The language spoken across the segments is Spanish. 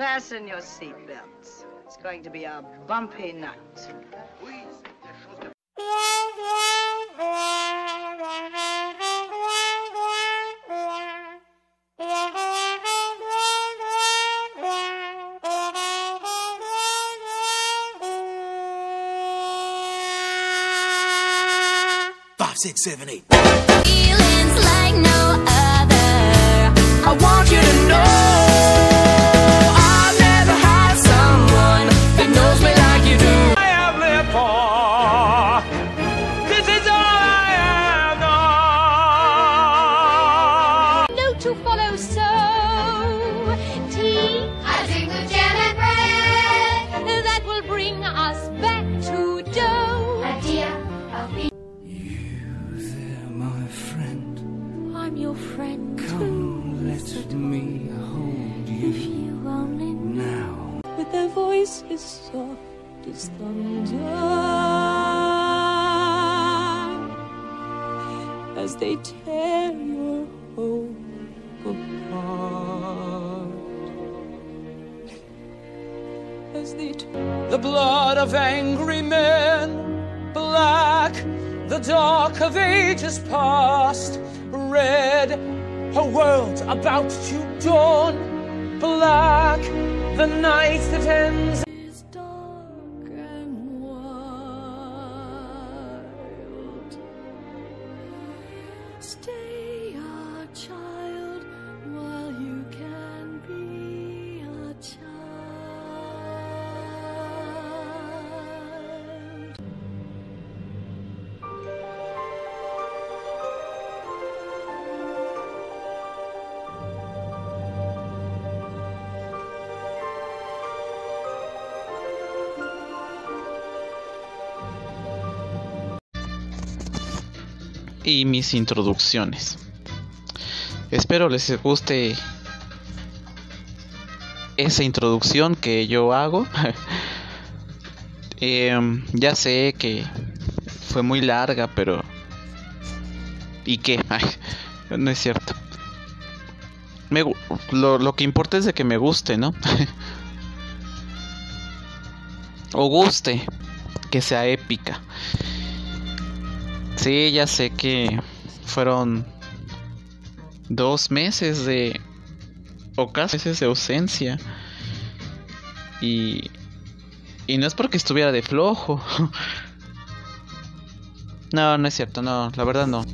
Fasten your seatbelts. It's going to be a bumpy night. Five, six, seven, eight. Feelings like no other. I want you As they tear your home apart. As they. The blood of angry men, black, the dark of ages past, red, a world about to dawn, black, the night that ends. Y mis introducciones. Espero les guste esa introducción que yo hago. Em, ya sé que fue muy larga, pero... ¿Y qué? No es cierto. Me lo, lo que importa es de que me guste, ¿no? o guste, que sea épica. Sí, ya sé que fueron dos meses de o casi meses de ausencia y y no es porque estuviera de flojo. No, no es cierto, no, la verdad no.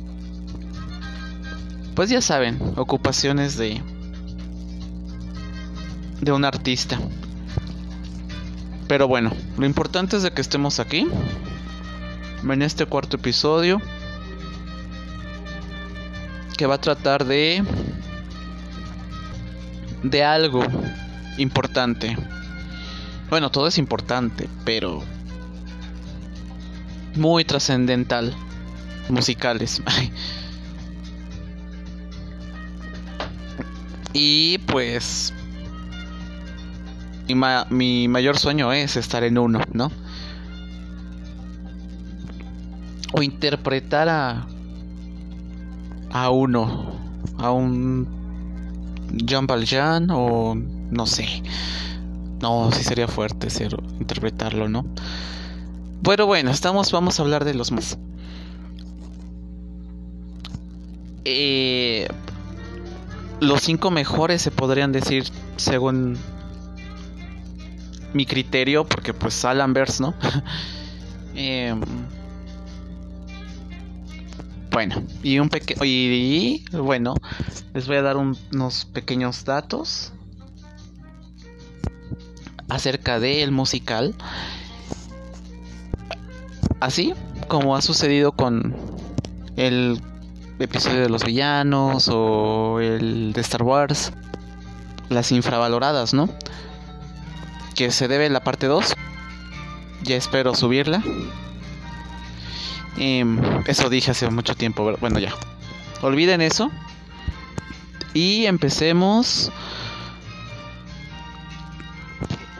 Pues ya saben, ocupaciones de de un artista. Pero bueno, lo importante es de que estemos aquí en este cuarto episodio que va a tratar de de algo importante. Bueno, todo es importante, pero muy trascendental. Musicales. y pues mi, mi mayor sueño es estar en uno, ¿no? O interpretar a a uno, a un Jean Valjean o no sé. No, sí sería fuerte ser interpretarlo, ¿no? Pero bueno, estamos vamos a hablar de los más. Eh, los cinco mejores se podrían decir según mi criterio, porque pues Alan Vers, ¿no? Em, bueno, y un pequeño y, bueno, les voy a dar un- unos pequeños datos acerca del musical. Así como ha sucedido con el episodio de los villanos o el de Star Wars, las infravaloradas, ¿no? Que se debe la parte 2. Ya espero subirla. Em, eso dije hace mucho tiempo. Bueno, ya. Olviden eso. Y empecemos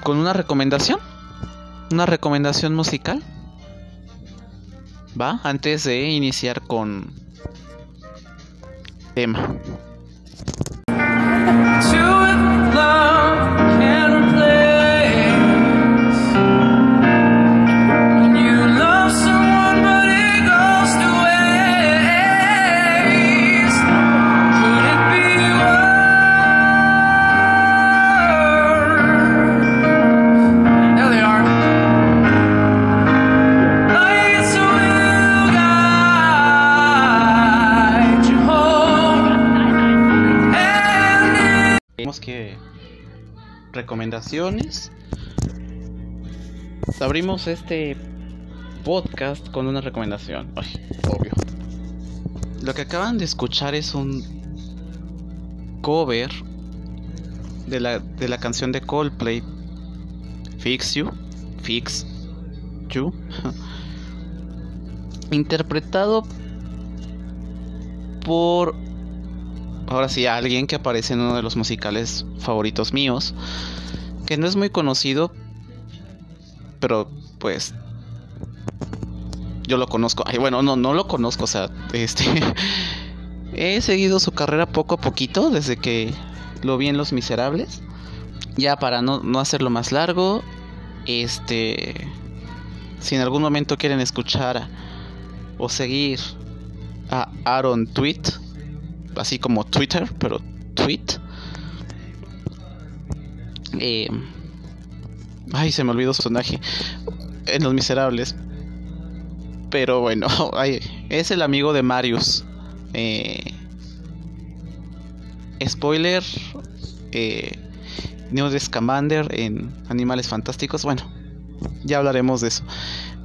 con una recomendación. Una recomendación musical. ¿Va? Antes de iniciar con tema. Recomendaciones. Abrimos este podcast con una recomendación. Ay, obvio. Lo que acaban de escuchar es un cover de la, de la canción de Coldplay, Fix You, Fix You, interpretado por, ahora sí, alguien que aparece en uno de los musicales favoritos míos, que no es muy conocido, pero pues yo lo conozco. Ay, bueno, no, no lo conozco, o sea, este he seguido su carrera poco a poquito desde que lo vi en Los Miserables. Ya para no, no hacerlo más largo, este si en algún momento quieren escuchar o seguir a Aaron Tweet, así como Twitter, pero Tweet. Eh, ay, se me olvidó su personaje en Los Miserables. Pero bueno, es el amigo de Marius. Eh, spoiler: eh, Newt Scamander en Animales Fantásticos. Bueno, ya hablaremos de eso.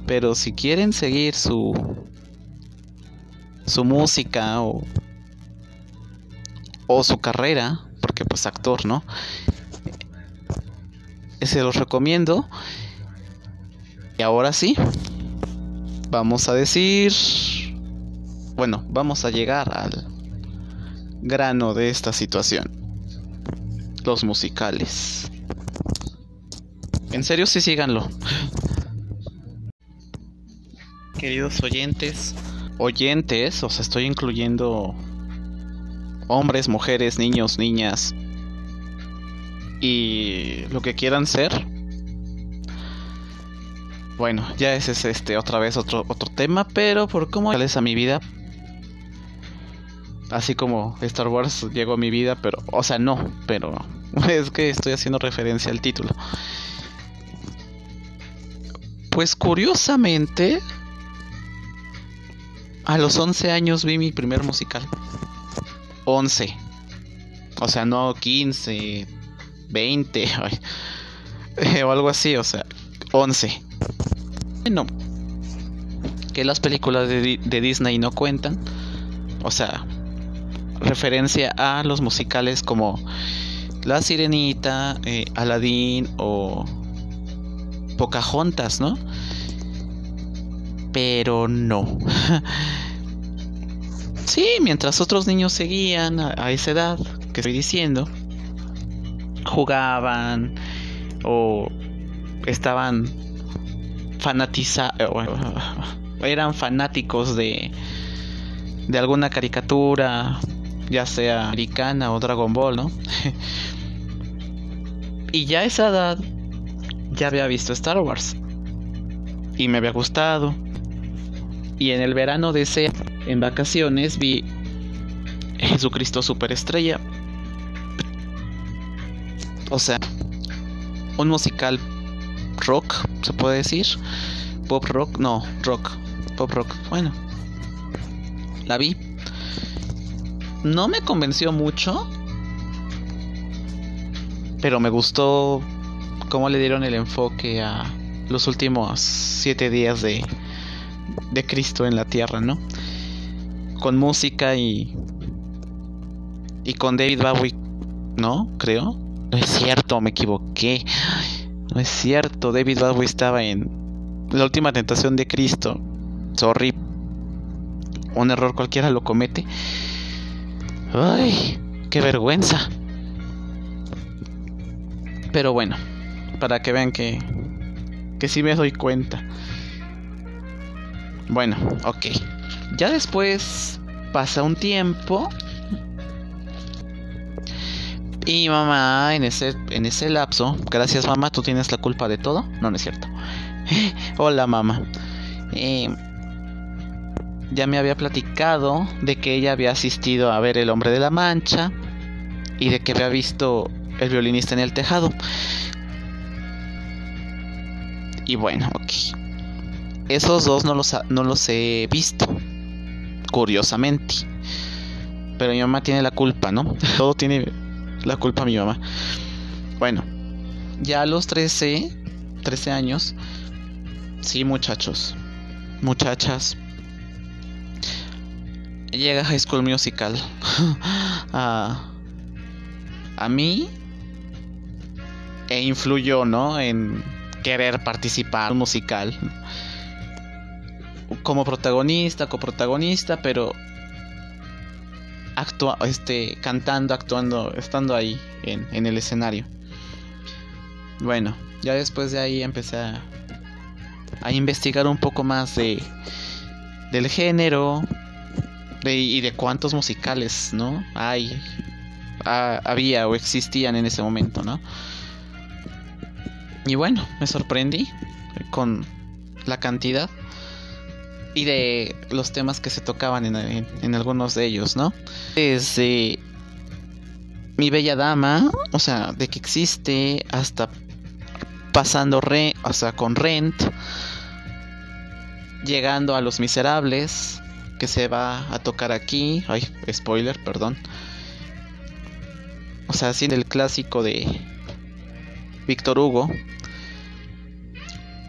Pero si quieren seguir su su música o, o su carrera, porque pues actor, ¿no? Se los recomiendo. Y ahora sí, vamos a decir, bueno, vamos a llegar al grano de esta situación. Los musicales. En serio, sí síganlo. Queridos oyentes, oyentes, o sea, estoy incluyendo hombres, mujeres, niños, niñas y lo que quieran ser. Bueno, ya ese es este otra vez otro otro tema, pero por cómo es a mi vida. Así como Star Wars llegó a mi vida, pero o sea, no, pero es que estoy haciendo referencia al título. Pues curiosamente, a los 11 años vi mi primer musical. 11. O sea, no 15, 20 o algo así, o sea, 11. Bueno, que las películas de, de, Disney no cuentan. O sea, referencia a los musicales como La Sirenita, eh, Aladdin o Pocahontas, ¿no? Pero no. sí, mientras otros niños seguían a, esa edad que estoy diciendo, jugaban o estaban fanatizados, eran fanáticos de, de alguna caricatura, ya sea americana o Dragon Ball, ¿no? y ya a esa edad ya había visto Star Wars y me había gustado y en el verano de ese, en vacaciones, vi Jesucristo Superestrella. O sea, un musical rock, se puede decir. Pop rock, no, rock. Pop rock. Bueno, la vi. No me convenció mucho, pero me gustó cómo le dieron el enfoque a los últimos siete días de, de Cristo en la tierra, ¿no? Con música y. Y con David Bowie, ¿no? Creo. No es cierto, me equivoqué. No es cierto, David Bowie estaba en La última tentación de Cristo. Sorry. Un error cualquiera lo comete. Ay, qué vergüenza. Pero bueno, para que vean que que sí me doy cuenta. Bueno, ok. Ya después pasa un tiempo. Y mamá, en ese, en ese lapso, gracias mamá, tú tienes la culpa de todo. No, no es cierto. Hola mamá. Eh, ya me había platicado de que ella había asistido a ver El hombre de la mancha y de que había visto El violinista en el tejado. Y bueno, ok. Esos dos no los, no los he visto. Curiosamente. Pero mi mamá tiene la culpa, ¿no? Todo tiene la culpa mi mamá. Bueno. ya a los 13, 13 años, sí muchachos, muchachas, llega High School Musical. a, a mí e influyó, ¿no? En querer participar musical. Como protagonista, coprotagonista, pero actua este, cantando, actuando, estando ahí en, en el escenario. Bueno, ya después de ahí empecé a, a investigar un poco más de del género y de cuántos musicales, ¿no? Hay, ha, había o existían en ese momento, ¿no? Y bueno, me sorprendí con la cantidad y de los temas que se tocaban en, en, algunos de ellos, ¿no? Desde Mi Bella Dama, o sea, de que existe, hasta pasando re, o sea, con Rent, llegando a Los Miserables, que se va a tocar aquí, ay, spoiler, perdón. O sea, así el clásico de Víctor Hugo,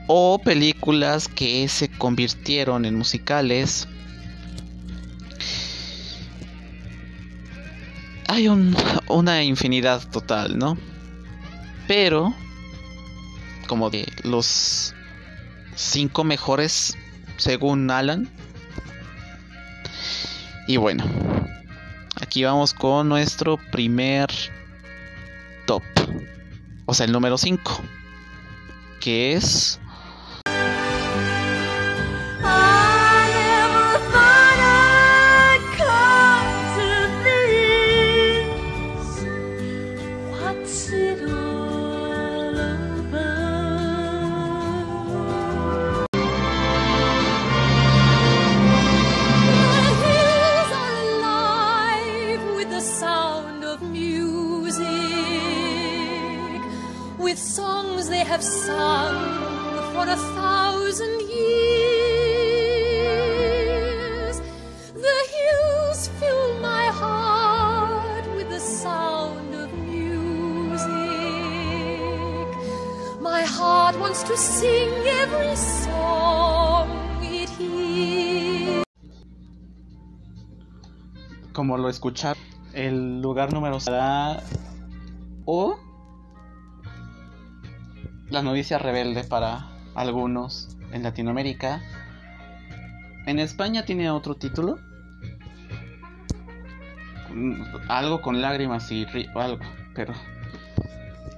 o películas que se convirtieron en musicales. Hay un, una infinidad total, ¿no? Pero, como de los cinco mejores, según Alan. Y bueno, aquí vamos con nuestro primer top. O sea, el número 5. Que es escuchar, el lugar número será o la novicia rebelde para algunos en Latinoamérica. En España tiene otro título. Algo con lágrimas y algo, pero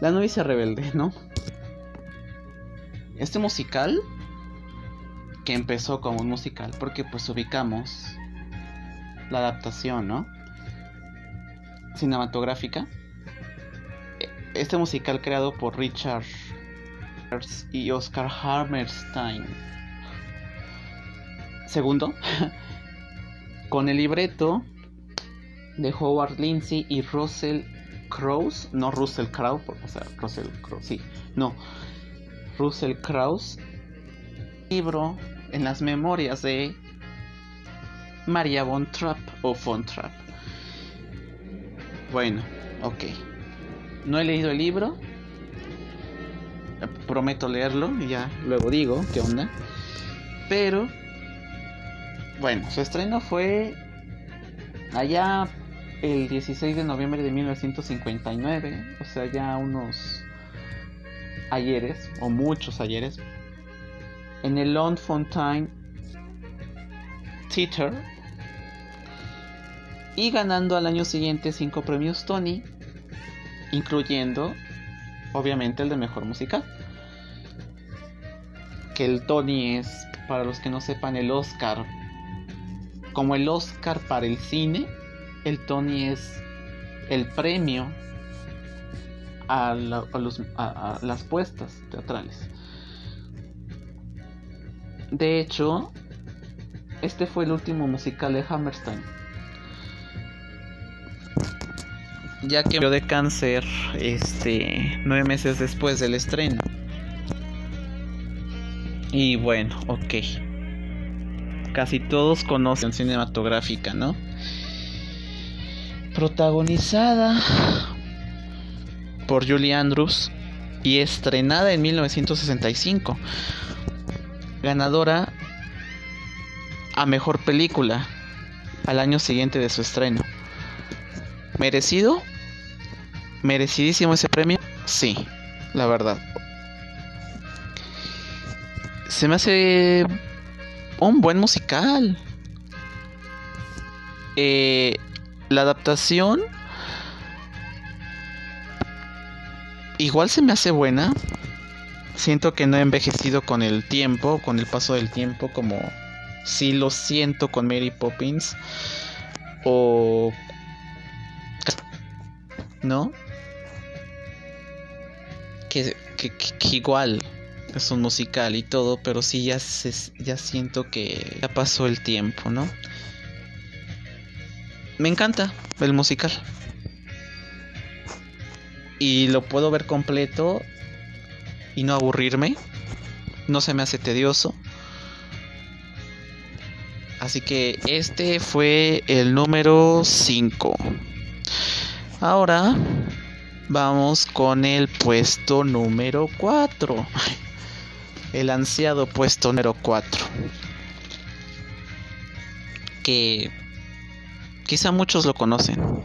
La novicia rebelde, ¿no? Este musical que empezó como un musical porque pues ubicamos la adaptación, ¿no? Cinematográfica. Este musical creado por Richard y Oscar Hammerstein. Segundo, con el libreto de Howard Lindsay y Russell Krauss, no Russell Crowe, o sea, Russell Crowe, sí, no, Russell Krauss, libro en las memorias de María von Trapp o von Trapp. Bueno, ok. No he leído el libro, prometo leerlo y ya luego digo qué onda. Pero, bueno, su estreno fue allá el 16 de noviembre de 1959, o sea, ya unos ayeres, o muchos ayeres, en el Lone Fontaine Theater, y ganando al año siguiente cinco premios Tony, incluyendo obviamente el de mejor musical. Que el Tony es, para los que no sepan, el Oscar. Como el Oscar para el cine, el Tony es el premio a, a las puestas teatrales. De hecho, este fue el último musical de Hammerstein. Ya que murió de cáncer este nueve meses después del estreno. Y bueno, ok. Casi todos conocen cinematográfica, ¿no? Protagonizada por Julie Andrews y estrenada en 1965. Ganadora a mejor película al año siguiente de su estreno. ¿Merecido? ¿Merecidísimo ese premio? Sí, la verdad. Se me hace un buen musical. Eh, la adaptación igual se me hace buena. Siento que no he envejecido con el tiempo, con el paso del tiempo, como si lo siento con Mary Poppins. O... ¿No? Que, que, igual es un musical y todo, pero sí ya, se, ya siento que ya pasó el tiempo, ¿no? Me encanta el musical. Y lo puedo ver completo y no aburrirme. No se me hace tedioso. Así que este fue el número 5. Ahora vamos con el puesto número 4. El ansiado puesto número 4. Que quizá muchos lo conocen.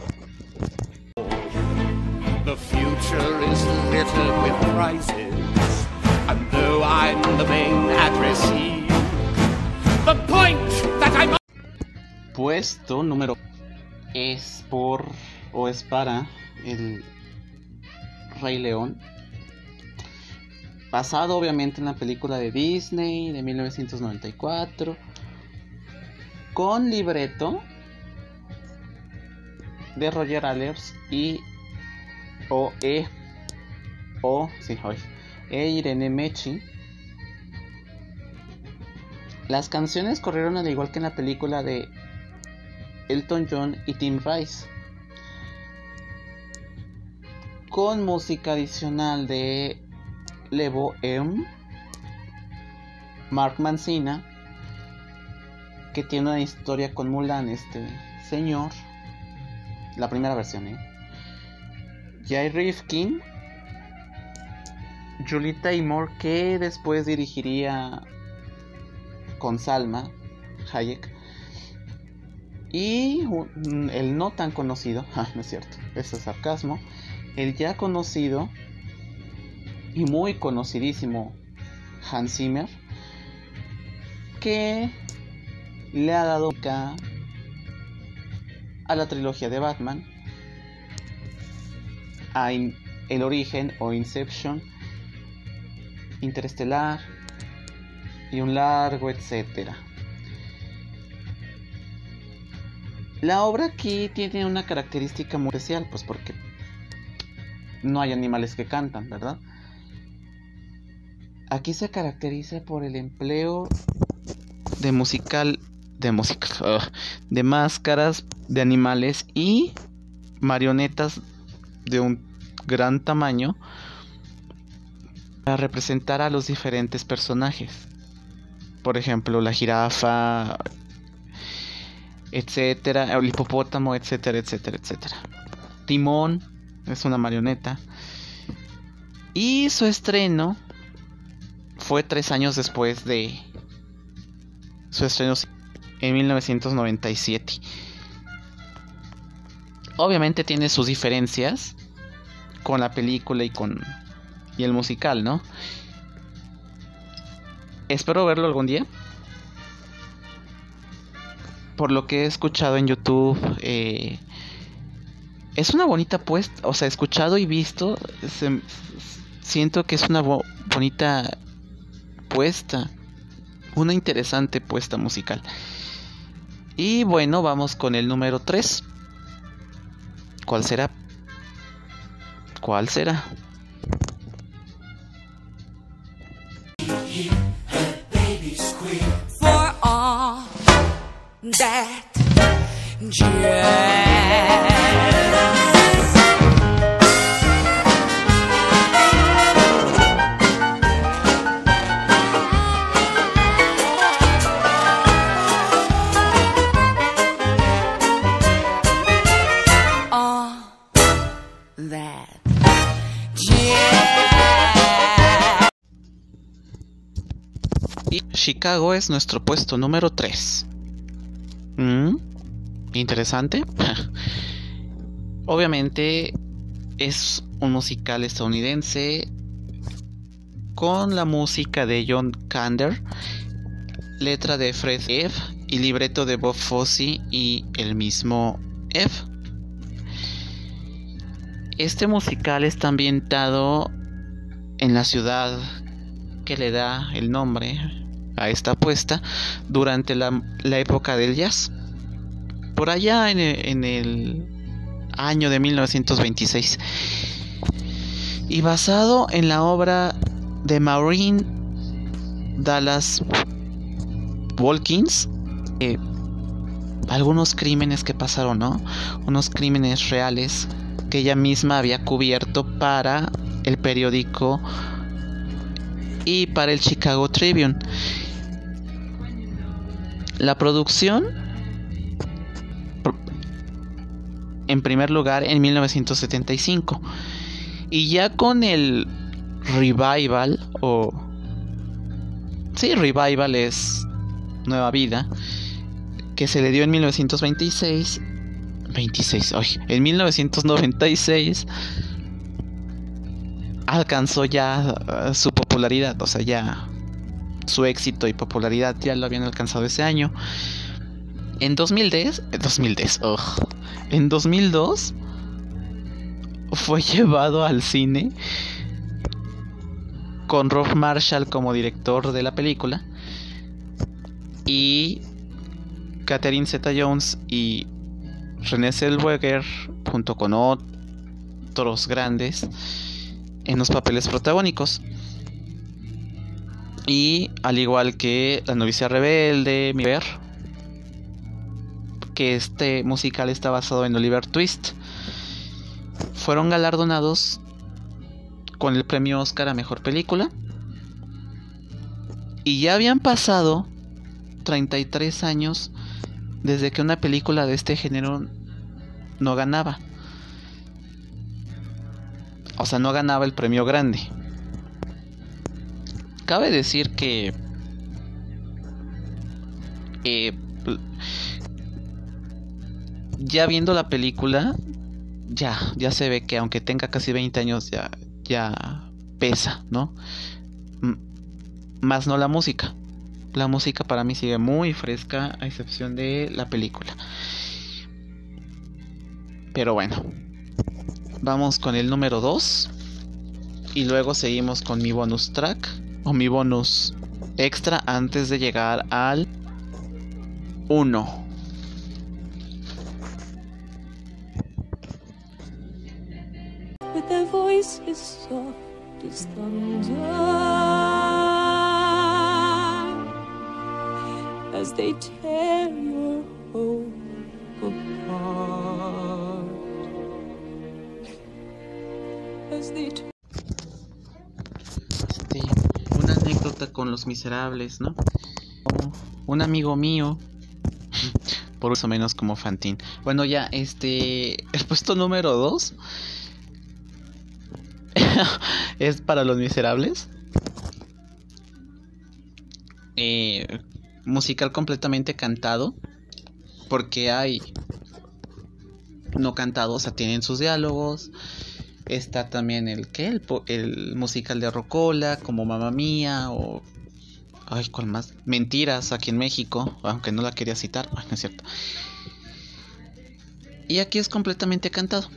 The future is littered with prizes, and though I'm the main addressee, the point that I'm Puesto número es por o es para el Rey León. Basado obviamente en la película de Disney de 1994. Con libreto de Roger Allers y o e o sí, hoy, e Irene Mechi. Las canciones corrieron al igual que en la película de Elton John y Tim Rice. Con música adicional de Levo M, Mark Mancina, que tiene una historia con Mulan, este señor. La primera versión, ¿eh? Jay Rifkin, Julie Taymor, que después dirigiría con Salma Hayek. Y el no tan conocido, ah, no es cierto, eso es sarcasmo, el ya conocido y muy conocidísimo Hans Zimmer, que le ha dado a la trilogía de Batman, a El Origen o Inception, Interestelar y un largo etcétera. La obra aquí tiene una característica muy especial, pues porque no hay animales que cantan, ¿verdad? Aquí se caracteriza por el empleo de musical, de música, de máscaras de animales y marionetas de un gran tamaño para representar a los diferentes personajes. Por ejemplo, la jirafa, etcétera, el hipopótamo, etcétera, etcétera, etcétera. Timón es una marioneta. Y su estreno fue tres años después de su estreno en 1997. Obviamente tiene sus diferencias con la película y con y el musical, ¿no? Espero verlo algún día. Por lo que he escuchado en YouTube, eh, es una bonita puesta, o sea, escuchado y visto, siento que es una bo- bonita puesta, una interesante puesta musical. Y bueno, vamos con el número 3. ¿Cuál será? ¿Cuál será? Es nuestro puesto número 3. ¿Mm? Interesante. Obviamente es un musical estadounidense con la música de John Kander, letra de Fred F. y libreto de Bob Fosse y el mismo F. Este musical está ambientado en la ciudad que le da el nombre a esta apuesta durante la, época del jazz. Por allá en en el año de 1926. Y basado en la obra de Maureen Dallas Walkins, eh, algunos crímenes que pasaron, ¿no? Unos crímenes reales que ella misma había cubierto para el periódico y para el Chicago Tribune. La producción, en primer lugar, en 1975. Y ya con el revival o... Sí, revival es nueva vida, que se le dio en 1926. 26, hoy, en 1996 alcanzó ya uh, su popularidad, o sea, ya su éxito y popularidad ya lo habían alcanzado ese año. En 2010, 2010, en 2002 fue llevado al cine con Rob Marshall como director de la película y Catherine Zeta-Jones y René Zellweger junto con otros grandes en los papeles protagónicos. Y al igual que La novicia rebelde, Mi ver que este musical está basado en Oliver Twist, fueron galardonados con el premio Oscar a Mejor Película. Y ya habían pasado 33 años desde que una película de este género no ganaba. O sea, no ganaba el premio grande. Cabe decir que... Eh, ya viendo la película, ya, ya se ve que aunque tenga casi 20 años, ya, ya pesa, ¿no? más no la música. La música para mí sigue muy fresca, a excepción de la película. Pero bueno, vamos con el número 2. Y luego seguimos con mi bonus track o mi bonus extra antes de llegar al 1. With their voices soft as they tear your home este, con los miserables, ¿no? Un amigo mío por eso menos como Fantín. Bueno, ya, este. El puesto número 2 es para los miserables. Eh, musical completamente cantado. Porque hay no cantado, o sea, tienen sus diálogos. Está también el que el, musical de Rocola, como Mamá Mía, o. Ay, ¿cuál más? Mentiras aquí en México, aunque no la quería citar, no es cierto. Y aquí es completamente cantado.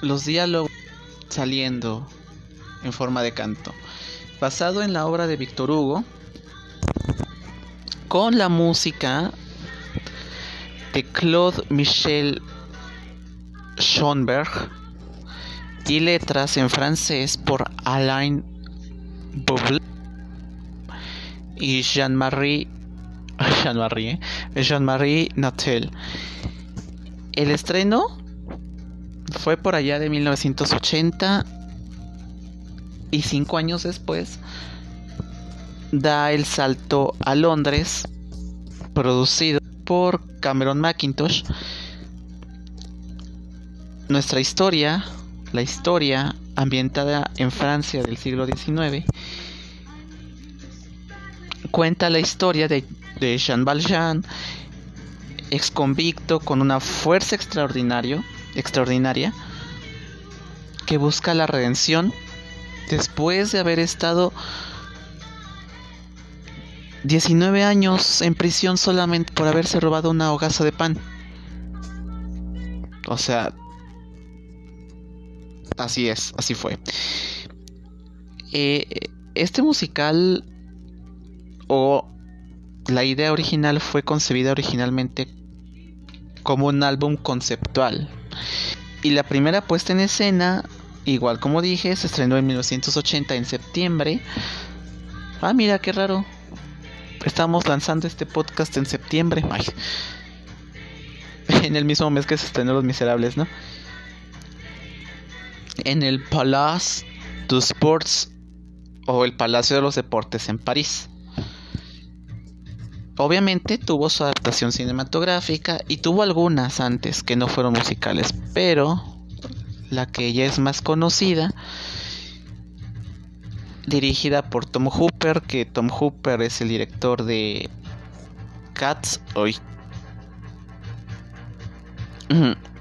Los diálogos saliendo en forma de canto, basado en la obra de Víctor Hugo, con la música de Claude Michel Schoenberg y letras en francés por Alain Bouble y Jean-Marie Jean-Marie ¿eh? Jean-Marie Natel. El estreno fue por allá de 1980 y cinco años después da el salto a Londres, producido por Cameron McIntosh. Nuestra historia, la historia ambientada en Francia del siglo XIX, cuenta la historia de, de Jean Valjean, ex convicto con una fuerza extraordinario, extraordinaria, que busca la redención después de haber estado 19 años en prisión solamente por haberse robado una hogaza de pan. O sea, así es, así fue. Eh, este musical o la idea original fue concebida originalmente como un álbum conceptual. Y la primera puesta en escena, igual como dije, se estrenó en 1980 en septiembre. Ah, mira qué raro. Estamos lanzando este podcast en septiembre. En el mismo mes que se estrenó Los Miserables, ¿no? En el Palace du Sports o el Palacio de los Deportes en París. Obviamente tuvo su adaptación cinematográfica y tuvo algunas antes que no fueron musicales, pero la que ya es más conocida, dirigida por Tom Hooper, que Tom Hooper es el director de Cats, hoy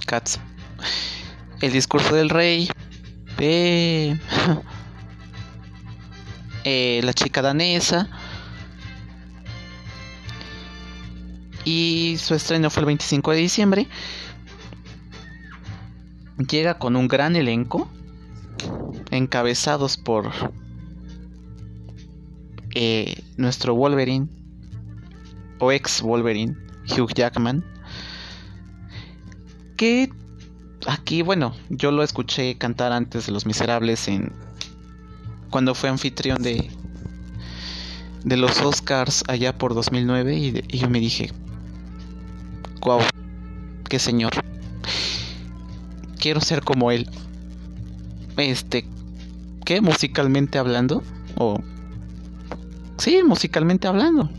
Cats, El discurso del rey, eh, La chica danesa, y su estreno fue el 25 de diciembre. Llega con un gran elenco, encabezados por eh, nuestro Wolverine, o ex Wolverine, Hugh Jackman, que aquí, bueno, yo lo escuché cantar antes de Los Miserables en cuando fue anfitrión de de los Oscars allá por 2009 y, yo me dije, wow, qué señor. Quiero ser como él. Este, ¿qué? Musicalmente hablando. O... Sí, musicalmente hablando.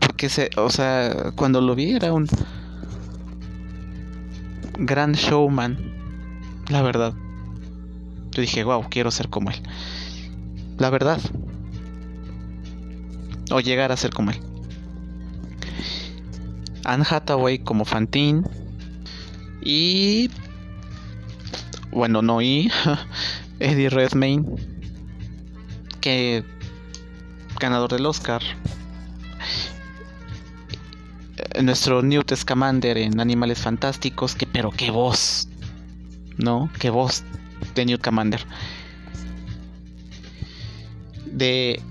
Porque, se, o sea, cuando lo vi era un gran showman. La verdad. Yo dije, wow, quiero ser como él. La verdad. O llegar a ser como él. Anne Hathaway como Fantine. Y. Bueno, no, y. Eddie Redmayne. Que. Ganador del Oscar. Nuestro Newt Scamander en Animales Fantásticos. Que, pero qué voz. ¿No? Qué voz de Newt Scamander. De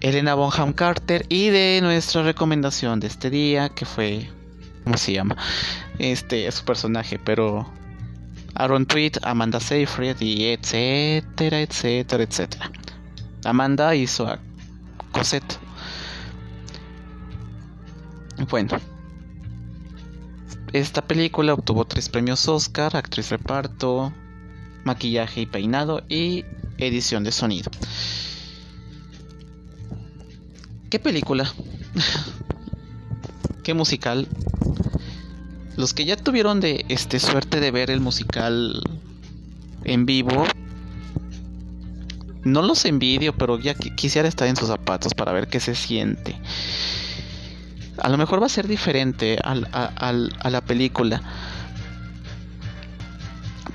Elena Bonham Carter y de nuestra recomendación de este día que fue ¿cómo se llama? Este es su personaje, pero Aaron Tweet, Amanda Seyfried y etcétera, etcétera, etcétera. Amanda hizo a Cosette. Bueno, esta película obtuvo tres premios Oscar: actriz reparto, maquillaje y peinado y edición de sonido. ¿Qué película? ¿Qué musical? Los que ya tuvieron de este suerte de ver el musical en vivo, no los envidio, pero ya quisiera estar en sus zapatos para ver qué se siente. A lo mejor va a ser diferente a la película,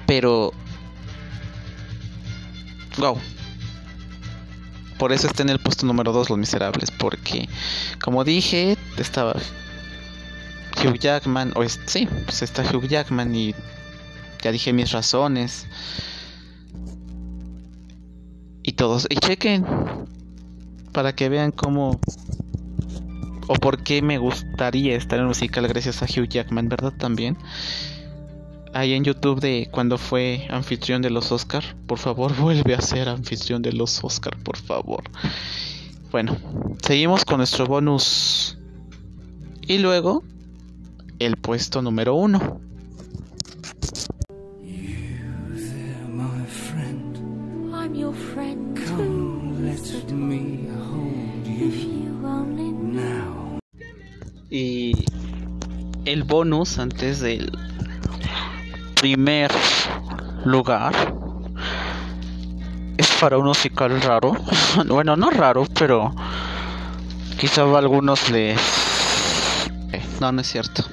pero wow, por eso está en el puesto número 2 Los Miserables, porque como dije, estaba Hugh Jackman, o es, sí, pues está Hugh Jackman y ya dije mis razones. Y todos, y chequen para que vean cómo o por qué me gustaría estar en el musical gracias a Hugh Jackman, ¿verdad? También. Ahí en YouTube de cuando fue anfitrión de los Oscar. Por favor, vuelve a ser anfitrión de los Oscar, por favor. Bueno, seguimos con nuestro bonus. Y luego, el puesto número uno. I'm your friend Y el bonus antes del primer lugar es para un musical raro. bueno, no raro, pero quizá a algunos les... eh, no, no es cierto.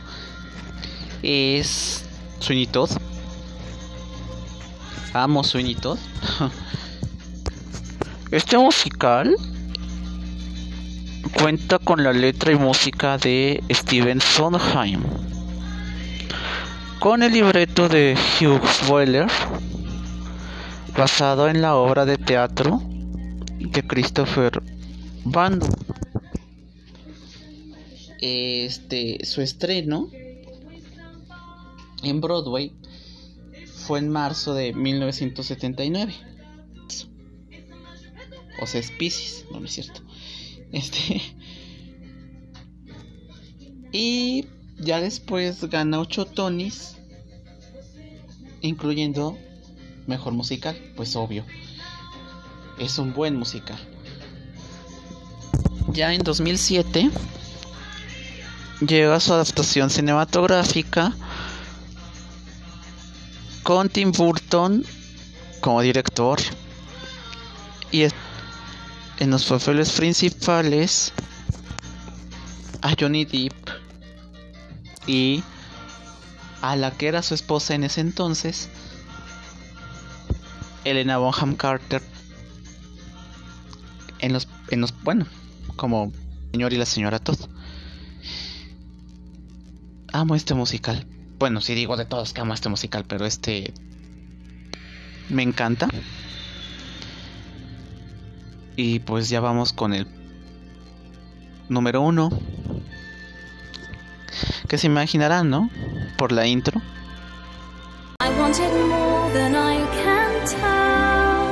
Es Sweeney. Amo Sweeney. Este musical cuenta con la letra y música de Steven Sondheim, con el libreto de Hugh Boiler, basado en la obra de teatro de Christopher Bandu. Este, su estreno en Broadway fue en marzo de 1979. O sea, es Pisces, no, no es cierto. Este. Y ya después gana 8 Tonys, incluyendo mejor musical, pues obvio. Es un buen musical. Ya en 2007 llega su adaptación cinematográfica con Tim Burton como director y en los papeles principales a Johnny Depp y a la que era su esposa en ese entonces, Elena Bonham Carter, en los, en los, bueno, como señor y la señora Todd. Amo este musical. Bueno, si digo de todos que amo este musical, pero este me encanta. Y pues ya vamos con el número uno. Que se imaginarán, ¿no? Por la intro. I wanted more than I can tell.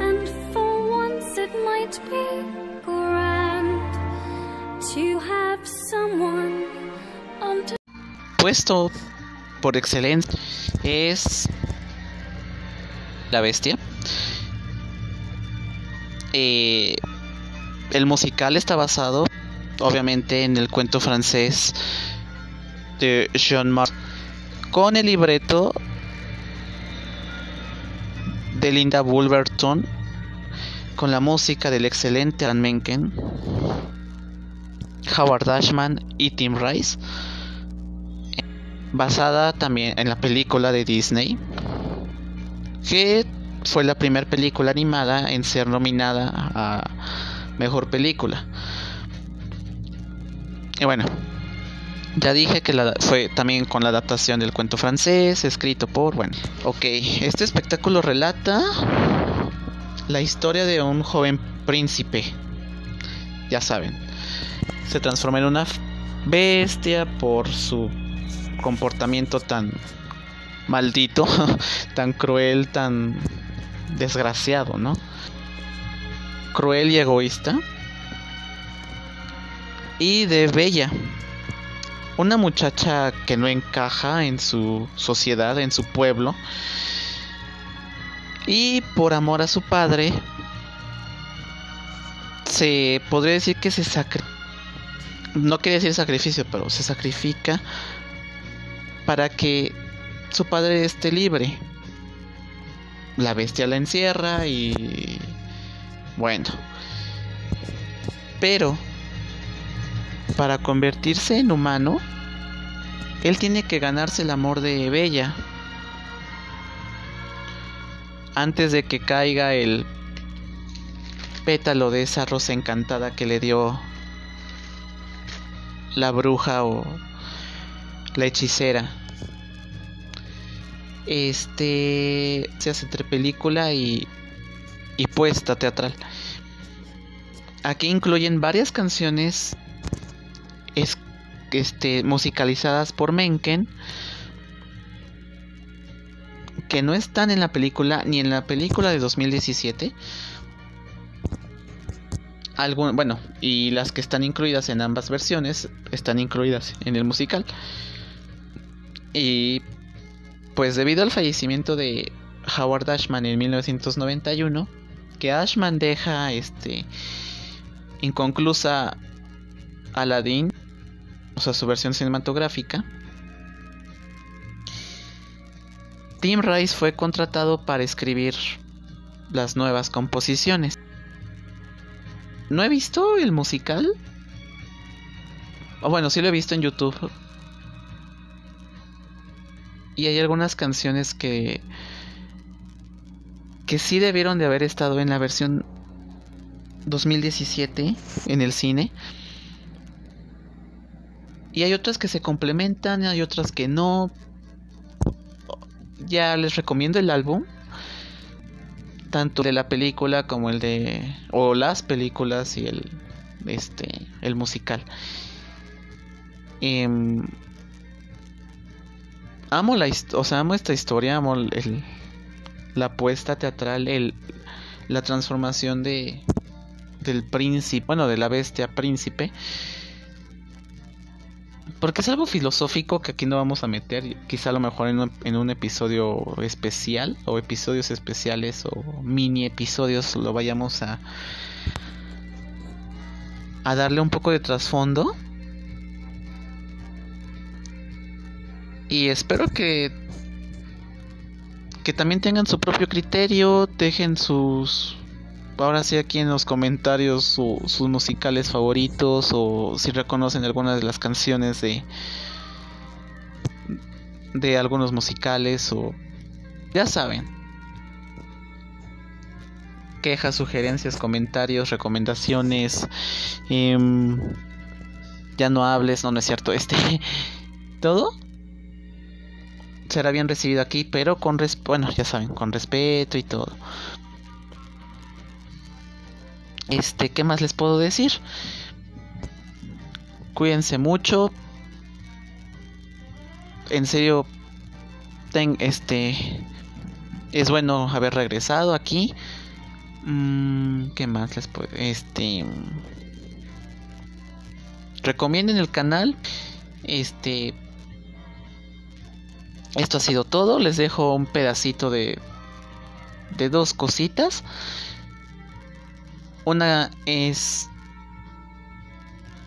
And for once it might be grand to have someone on to Puesto por excelencia es La Bestia. Eh, el musical está basado, obviamente, en el cuento francés de Jean Marc, con el libreto de Linda Wolverton, con la música del excelente Alan Menken, Howard Ashman y Tim Rice, basada también en la película de Disney, que fue la primera película animada en ser nominada a mejor película. Y bueno, ya dije que fue también con la adaptación del cuento francés, escrito por, bueno, ok, este espectáculo relata la historia de un joven príncipe, ya saben, se transforma en una bestia por su comportamiento tan maldito, tan cruel, tan desgraciado, ¿no? Cruel y egoísta. Y de Bella, una muchacha que no encaja en su sociedad, en su pueblo. Y por amor a su padre, se podría decir que se sacrifica. No quería decir sacrificio, pero se sacrifica para que su padre esté libre. La bestia la encierra y... Bueno. Pero, para convertirse en humano, él tiene que ganarse el amor de Bella. Antes de que caiga el pétalo de esa rosa encantada que le dio la bruja o la hechicera. Este se hace entre película y, y puesta teatral. Aquí incluyen varias canciones es, este, musicalizadas por Menken que no están en la película ni en la película de 2017. Algún, bueno, y las que están incluidas en ambas versiones están incluidas en el musical. Y pues debido al fallecimiento de Howard Ashman en 1991, que Ashman deja este inconclusa Aladdin, o sea, su versión cinematográfica. Tim Rice fue contratado para escribir las nuevas composiciones. no he visto el musical. O bueno, sí lo he visto en YouTube. Y hay algunas canciones que que sí debieron de haber estado en la versión 2017 en el cine. Y hay otras que se complementan, hay otras que no. Ya les recomiendo el álbum. Tanto de la película como el de. o las películas y el. este. el musical. Em, amo la o sea, amo esta historia, amo el, la apuesta teatral, el, la transformación de del príncipe, bueno, de la bestia príncipe. Porque es algo filosófico que aquí no vamos a meter, quizá a lo mejor en un, en un episodio especial o episodios especiales o mini episodios lo vayamos a a darle un poco de trasfondo. Y espero que que también tengan su propio criterio, dejen sus ahora sí aquí en los comentarios sus musicales favoritos o si reconocen algunas de las canciones de de algunos musicales o ya saben. Quejas sugerencias comentarios recomendaciones em, ya no hables no no es cierto este todo será bien recibido aquí pero con bueno ya saben con respeto y todo este, ¿qué más les puedo decir? Cuídense mucho. En serio, ten, este, es bueno haber regresado aquí. Mm, ¿Qué más les puedo? Este, recomienden el canal. Este, esto ha sido todo. Les dejo un pedacito de de dos cositas. Una es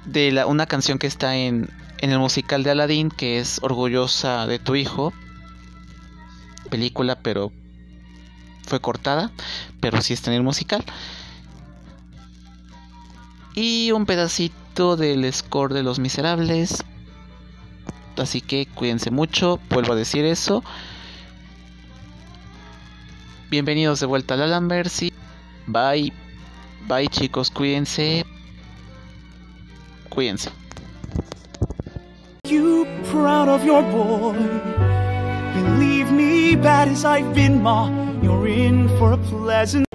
de la, una canción que está en, en el musical de Aladdin, que es Orgullosa de tu hijo. Película, pero fue cortada, pero sí está en el musical. Y un pedacito del score de Los Miserables. Así que cuídense mucho, vuelvo a decir eso. Bienvenidos de vuelta a la Lambercy. Bye. Bye chicos, cuídense. Cuídense. You proud of your boy. Believe me, bad as I've been, Ma, you're in for a pleasant.